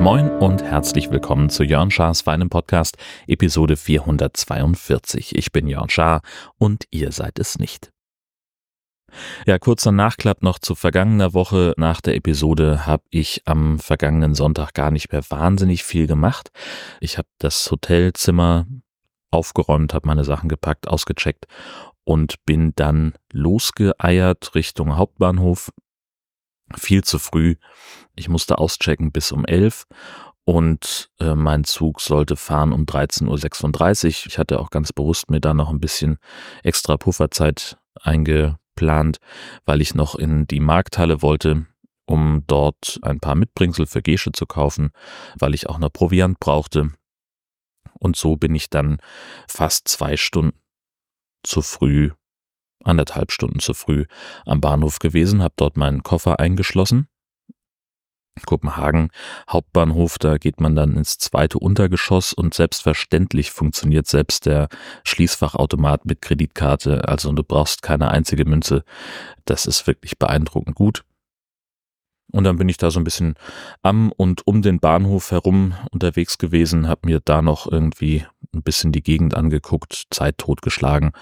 Moin und herzlich willkommen zu Jörn Schars Feinem Podcast, Episode 442. Ich bin Jörn Schaar und ihr seid es nicht. Ja, kurzer Nachklapp noch zu vergangener Woche. Nach der Episode habe ich am vergangenen Sonntag gar nicht mehr wahnsinnig viel gemacht. Ich habe das Hotelzimmer aufgeräumt, habe meine Sachen gepackt, ausgecheckt und bin dann losgeeiert Richtung Hauptbahnhof. Viel zu früh. Ich musste auschecken bis um elf und äh, mein Zug sollte fahren um 13.36 Uhr. Ich hatte auch ganz bewusst mir da noch ein bisschen extra Pufferzeit eingeplant, weil ich noch in die Markthalle wollte, um dort ein paar Mitbringsel für Gesche zu kaufen, weil ich auch noch Proviant brauchte. Und so bin ich dann fast zwei Stunden zu früh, anderthalb Stunden zu früh am Bahnhof gewesen, habe dort meinen Koffer eingeschlossen. Kopenhagen Hauptbahnhof, da geht man dann ins zweite Untergeschoss und selbstverständlich funktioniert selbst der Schließfachautomat mit Kreditkarte, also du brauchst keine einzige Münze. Das ist wirklich beeindruckend gut. Und dann bin ich da so ein bisschen am und um den Bahnhof herum unterwegs gewesen, habe mir da noch irgendwie ein bisschen die Gegend angeguckt, Zeit totgeschlagen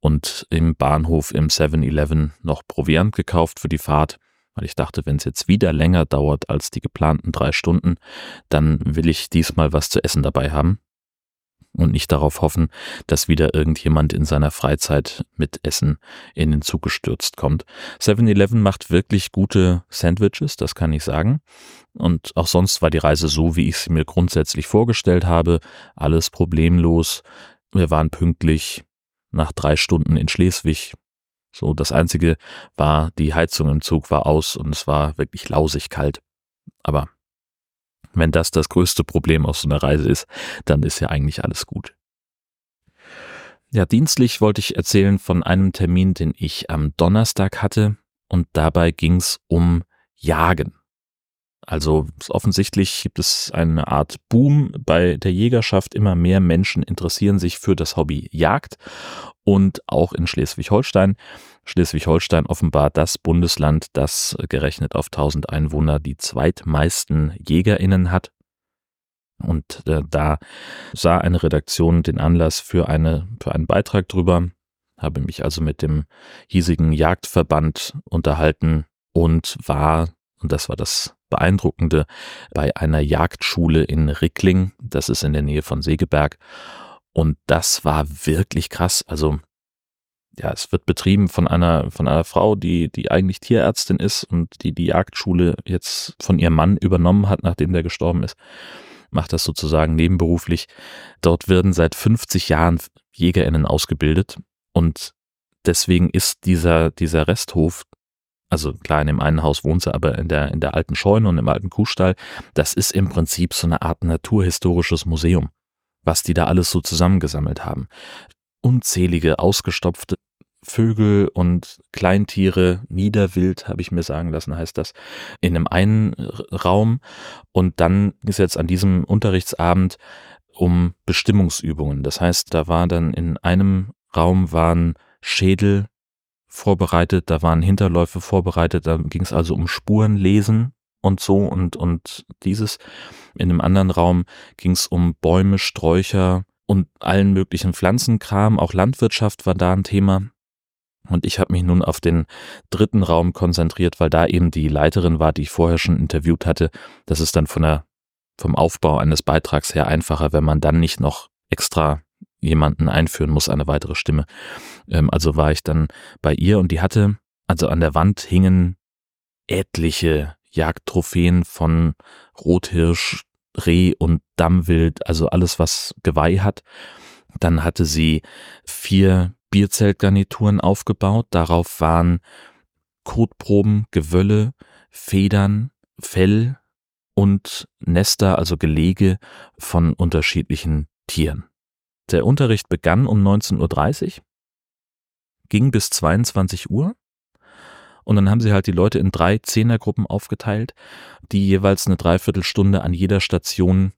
und im Bahnhof im 7-Eleven noch Proviant gekauft für die Fahrt, weil ich dachte, wenn es jetzt wieder länger dauert als die geplanten drei Stunden, dann will ich diesmal was zu essen dabei haben und nicht darauf hoffen, dass wieder irgendjemand in seiner Freizeit mit Essen in den Zug gestürzt kommt. 7-Eleven macht wirklich gute Sandwiches, das kann ich sagen. Und auch sonst war die Reise so, wie ich sie mir grundsätzlich vorgestellt habe. Alles problemlos. Wir waren pünktlich nach drei Stunden in Schleswig. So, das einzige war, die Heizung im Zug war aus und es war wirklich lausig kalt. Aber wenn das das größte Problem aus so einer Reise ist, dann ist ja eigentlich alles gut. Ja, dienstlich wollte ich erzählen von einem Termin, den ich am Donnerstag hatte und dabei ging es um Jagen. Also offensichtlich gibt es eine Art Boom bei der Jägerschaft. Immer mehr Menschen interessieren sich für das Hobby Jagd und auch in Schleswig-Holstein. Schleswig-Holstein offenbar das Bundesland, das gerechnet auf 1000 Einwohner die zweitmeisten Jägerinnen hat. Und äh, da sah eine Redaktion den Anlass für, eine, für einen Beitrag drüber, habe mich also mit dem hiesigen Jagdverband unterhalten und war, und das war das Beeindruckende, bei einer Jagdschule in Rickling, das ist in der Nähe von Segeberg. Und das war wirklich krass. Also ja, es wird betrieben von einer, von einer Frau, die, die eigentlich Tierärztin ist und die die Jagdschule jetzt von ihrem Mann übernommen hat, nachdem der gestorben ist. Macht das sozusagen nebenberuflich. Dort werden seit 50 Jahren JägerInnen ausgebildet und deswegen ist dieser, dieser Resthof, also klar, in dem einen Haus wohnt sie, aber in der, in der alten Scheune und im alten Kuhstall, das ist im Prinzip so eine Art naturhistorisches Museum was die da alles so zusammengesammelt haben. Unzählige ausgestopfte Vögel und Kleintiere, Niederwild, habe ich mir sagen lassen, heißt das, in einem einen Raum. Und dann ist jetzt an diesem Unterrichtsabend um Bestimmungsübungen. Das heißt, da war dann in einem Raum waren Schädel vorbereitet, da waren Hinterläufe vorbereitet, da ging es also um Spurenlesen und so und, und dieses. In einem anderen Raum ging es um Bäume, Sträucher und allen möglichen Pflanzenkram. Auch Landwirtschaft war da ein Thema. Und ich habe mich nun auf den dritten Raum konzentriert, weil da eben die Leiterin war, die ich vorher schon interviewt hatte. Das ist dann von der, vom Aufbau eines Beitrags her einfacher, wenn man dann nicht noch extra jemanden einführen muss, eine weitere Stimme. Ähm, also war ich dann bei ihr und die hatte, also an der Wand hingen etliche Jagdtrophäen von Rothirsch, Reh und Dammwild, also alles, was Geweih hat. Dann hatte sie vier Bierzeltgarnituren aufgebaut. Darauf waren Kotproben, Gewölle, Federn, Fell und Nester, also Gelege von unterschiedlichen Tieren. Der Unterricht begann um 19.30 Uhr, ging bis 22 Uhr und dann haben sie halt die Leute in drei Zehnergruppen aufgeteilt, die jeweils eine Dreiviertelstunde an jeder Station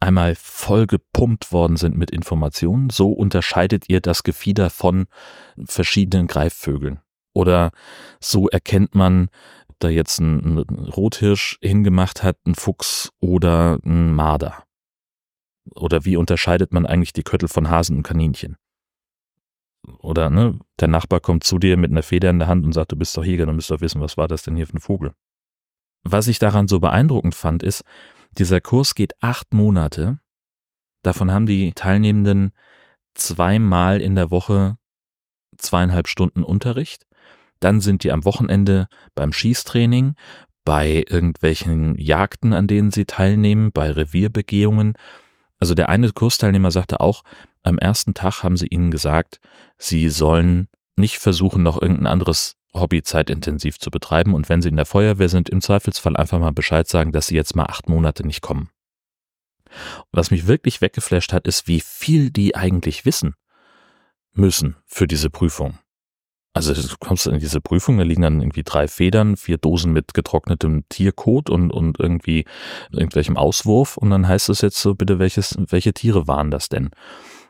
einmal voll gepumpt worden sind mit Informationen. So unterscheidet ihr das Gefieder von verschiedenen Greifvögeln. Oder so erkennt man, da jetzt ein, ein Rothirsch hingemacht hat, ein Fuchs oder ein Marder. Oder wie unterscheidet man eigentlich die Köttel von Hasen und Kaninchen? Oder ne, der Nachbar kommt zu dir mit einer Feder in der Hand und sagt, du bist doch Jäger, du musst doch wissen, was war das denn hier für ein Vogel? Was ich daran so beeindruckend fand, ist, dieser Kurs geht acht Monate. Davon haben die Teilnehmenden zweimal in der Woche zweieinhalb Stunden Unterricht. Dann sind die am Wochenende beim Schießtraining, bei irgendwelchen Jagden, an denen sie teilnehmen, bei Revierbegehungen. Also der eine Kursteilnehmer sagte auch, am ersten Tag haben sie ihnen gesagt, sie sollen nicht versuchen, noch irgendein anderes Hobby zeitintensiv zu betreiben und wenn sie in der Feuerwehr sind, im Zweifelsfall einfach mal Bescheid sagen, dass sie jetzt mal acht Monate nicht kommen. Was mich wirklich weggeflasht hat, ist, wie viel die eigentlich wissen müssen für diese Prüfung. Also du kommst in diese Prüfung, da liegen dann irgendwie drei Federn, vier Dosen mit getrocknetem Tierkot und, und irgendwie irgendwelchem Auswurf und dann heißt es jetzt so, bitte, welches, welche Tiere waren das denn?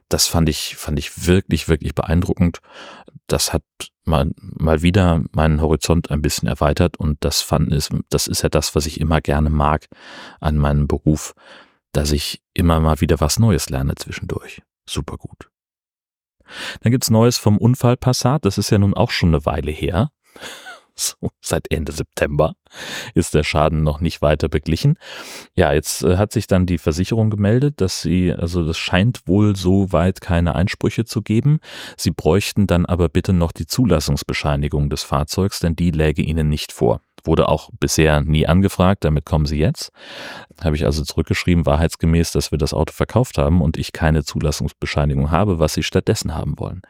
Das fand ich, fand ich wirklich, wirklich beeindruckend. Das hat mal, mal wieder meinen Horizont ein bisschen erweitert und das fand ist, das ist ja das, was ich immer gerne mag an meinem Beruf, dass ich immer mal wieder was Neues lerne zwischendurch. Super gut. Dann gibt's Neues vom Unfall Passat. Das ist ja nun auch schon eine Weile her. So, seit Ende September ist der Schaden noch nicht weiter beglichen. Ja, jetzt äh, hat sich dann die Versicherung gemeldet, dass sie, also das scheint wohl so weit keine Einsprüche zu geben. Sie bräuchten dann aber bitte noch die Zulassungsbescheinigung des Fahrzeugs, denn die läge ihnen nicht vor. Wurde auch bisher nie angefragt, damit kommen sie jetzt. Habe ich also zurückgeschrieben, wahrheitsgemäß, dass wir das Auto verkauft haben und ich keine Zulassungsbescheinigung habe, was sie stattdessen haben wollen.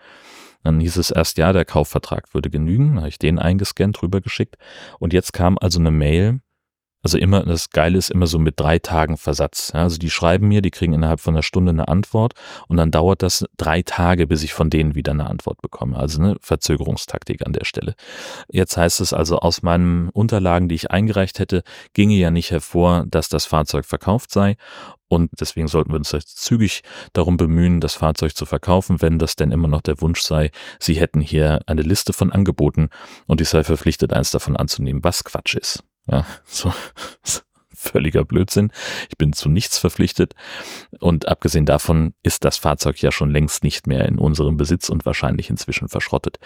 Dann hieß es erst, ja, der Kaufvertrag würde genügen, habe ich den eingescannt, rübergeschickt. Und jetzt kam also eine Mail, also immer, das Geile ist immer so mit drei Tagen Versatz. Ja, also die schreiben mir, die kriegen innerhalb von einer Stunde eine Antwort und dann dauert das drei Tage, bis ich von denen wieder eine Antwort bekomme. Also eine Verzögerungstaktik an der Stelle. Jetzt heißt es also, aus meinen Unterlagen, die ich eingereicht hätte, ginge ja nicht hervor, dass das Fahrzeug verkauft sei. Und deswegen sollten wir uns zügig darum bemühen, das Fahrzeug zu verkaufen, wenn das denn immer noch der Wunsch sei, sie hätten hier eine Liste von Angeboten und ich sei verpflichtet, eins davon anzunehmen, was Quatsch ist. Ja, so völliger Blödsinn. Ich bin zu nichts verpflichtet. Und abgesehen davon ist das Fahrzeug ja schon längst nicht mehr in unserem Besitz und wahrscheinlich inzwischen verschrottet.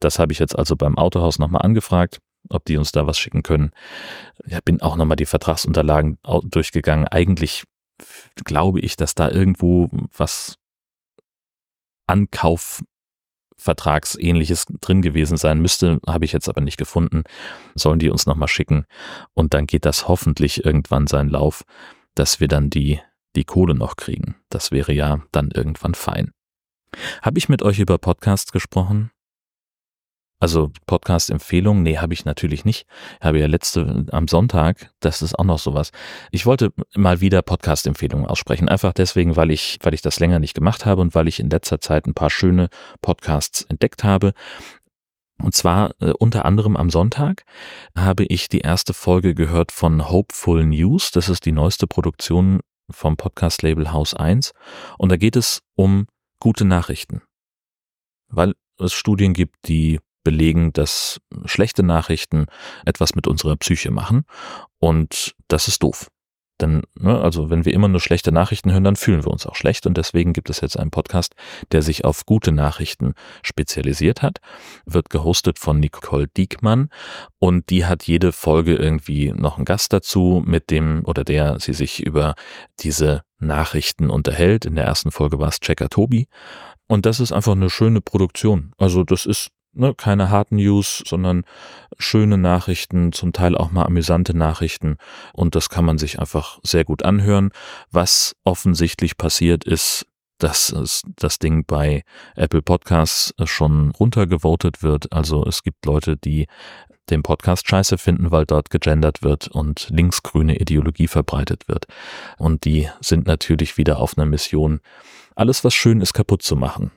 Das habe ich jetzt also beim Autohaus nochmal angefragt, ob die uns da was schicken können. Ja, bin auch nochmal die Vertragsunterlagen durchgegangen. Eigentlich glaube ich, dass da irgendwo was Ankauf Vertragsähnliches drin gewesen sein müsste, habe ich jetzt aber nicht gefunden. Sollen die uns nochmal schicken und dann geht das hoffentlich irgendwann seinen Lauf, dass wir dann die, die Kohle noch kriegen. Das wäre ja dann irgendwann fein. Habe ich mit euch über Podcasts gesprochen? Also Podcast-Empfehlung, nee, habe ich natürlich nicht. Ich habe ja letzte am Sonntag, das ist auch noch sowas. Ich wollte mal wieder Podcast-Empfehlungen aussprechen, einfach deswegen, weil ich, weil ich das länger nicht gemacht habe und weil ich in letzter Zeit ein paar schöne Podcasts entdeckt habe. Und zwar äh, unter anderem am Sonntag habe ich die erste Folge gehört von Hopeful News. Das ist die neueste Produktion vom Podcast-Label Haus 1. Und da geht es um gute Nachrichten. Weil es Studien gibt, die belegen, dass schlechte Nachrichten etwas mit unserer Psyche machen und das ist doof. Denn, ne, also wenn wir immer nur schlechte Nachrichten hören, dann fühlen wir uns auch schlecht und deswegen gibt es jetzt einen Podcast, der sich auf gute Nachrichten spezialisiert hat, wird gehostet von Nicole Diekmann und die hat jede Folge irgendwie noch einen Gast dazu, mit dem oder der sie sich über diese Nachrichten unterhält. In der ersten Folge war es Checker Tobi und das ist einfach eine schöne Produktion. Also das ist ne, keine harten News, sondern schöne Nachrichten, zum Teil auch mal amüsante Nachrichten. Und das kann man sich einfach sehr gut anhören. Was offensichtlich passiert ist, dass das Ding bei Apple Podcasts schon runtergevotet wird. Also es gibt Leute, die den Podcast scheiße finden, weil dort gegendert wird und linksgrüne Ideologie verbreitet wird. Und die sind natürlich wieder auf einer Mission, alles was schön ist kaputt zu machen.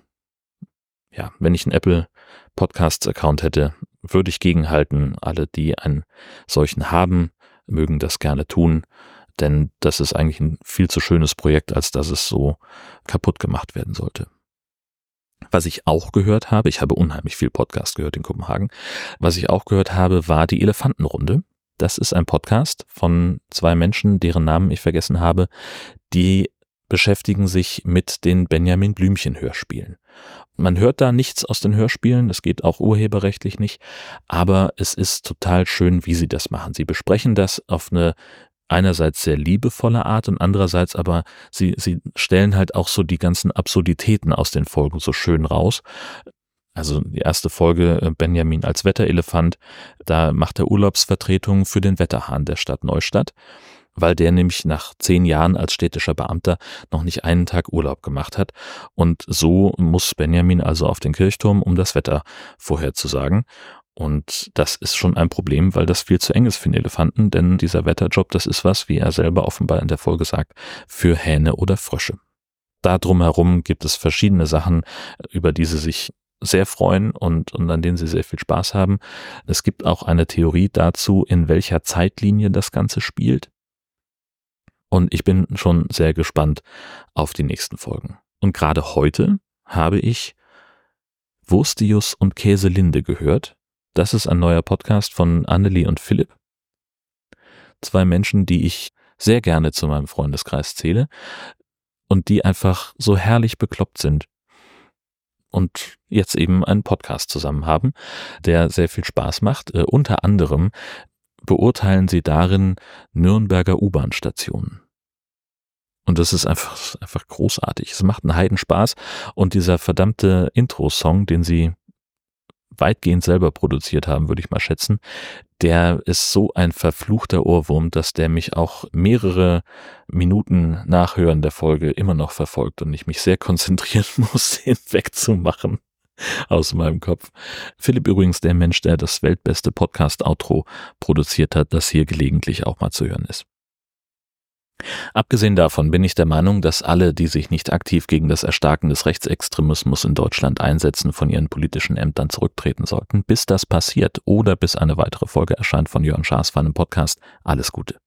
Ja, wenn ich einen Apple Podcasts-Account hätte, würde ich gegenhalten. Alle, die einen solchen haben, mögen das gerne tun. Denn das ist eigentlich ein viel zu schönes Projekt, als dass es so kaputt gemacht werden sollte. Was ich auch gehört habe, ich habe unheimlich viel Podcast gehört in Kopenhagen, was ich auch gehört habe, war die Elefantenrunde. Das ist ein Podcast von zwei Menschen, deren Namen ich vergessen habe, die beschäftigen sich mit den Benjamin Blümchen Hörspielen. Man hört da nichts aus den Hörspielen, das geht auch urheberrechtlich nicht, aber es ist total schön, wie sie das machen. Sie besprechen das auf eine einerseits sehr liebevolle Art und andererseits aber sie, sie stellen halt auch so die ganzen Absurditäten aus den Folgen so schön raus. Also die erste Folge äh, Benjamin als Wetterelefant, da macht er Urlaubsvertretung für den Wetterhahn der Stadt Neustadt weil der nämlich nach zehn Jahren als städtischer Beamter noch nicht einen Tag Urlaub gemacht hat. Und so muss Benjamin also auf den Kirchturm, um das Wetter vorherzusagen. Und das ist schon ein Problem, weil das viel zu eng ist für den Elefanten, denn dieser Wetterjob, das ist was, wie er selber offenbar in der Folge sagt, für Hähne oder Frösche. Da drumherum gibt es verschiedene Sachen, über die sie sich sehr freuen und, und an denen sie sehr viel Spaß haben. Es gibt auch eine Theorie dazu, in welcher Zeitlinie das Ganze spielt. Und ich bin schon sehr gespannt auf die nächsten Folgen. Und gerade heute habe ich Wurstius und Käselinde gehört. Das ist ein neuer Podcast von Annelie und Philipp. Zwei Menschen, die ich sehr gerne zu meinem Freundeskreis zähle und die einfach so herrlich bekloppt sind und jetzt eben einen Podcast zusammen haben, der sehr viel Spaß macht. Äh, unter anderem beurteilen sie darin Nürnberger U-Bahn-Stationen. Und das ist einfach, einfach großartig. Es macht einen Heidenspaß. Und dieser verdammte Intro-Song, den sie weitgehend selber produziert haben, würde ich mal schätzen, der ist so ein verfluchter Ohrwurm, dass der mich auch mehrere Minuten nach Hören der Folge immer noch verfolgt und ich mich sehr konzentrieren muss, den wegzumachen aus meinem Kopf. Philipp übrigens der Mensch, der das weltbeste Podcast-Outro produziert hat, das hier gelegentlich auch mal zu hören ist. Abgesehen davon bin ich der Meinung, dass alle, die sich nicht aktiv gegen das Erstarken des Rechtsextremismus in Deutschland einsetzen, von ihren politischen Ämtern zurücktreten sollten, bis das passiert oder bis eine weitere Folge erscheint von Jörn Schaas für einen Podcast. Alles Gute.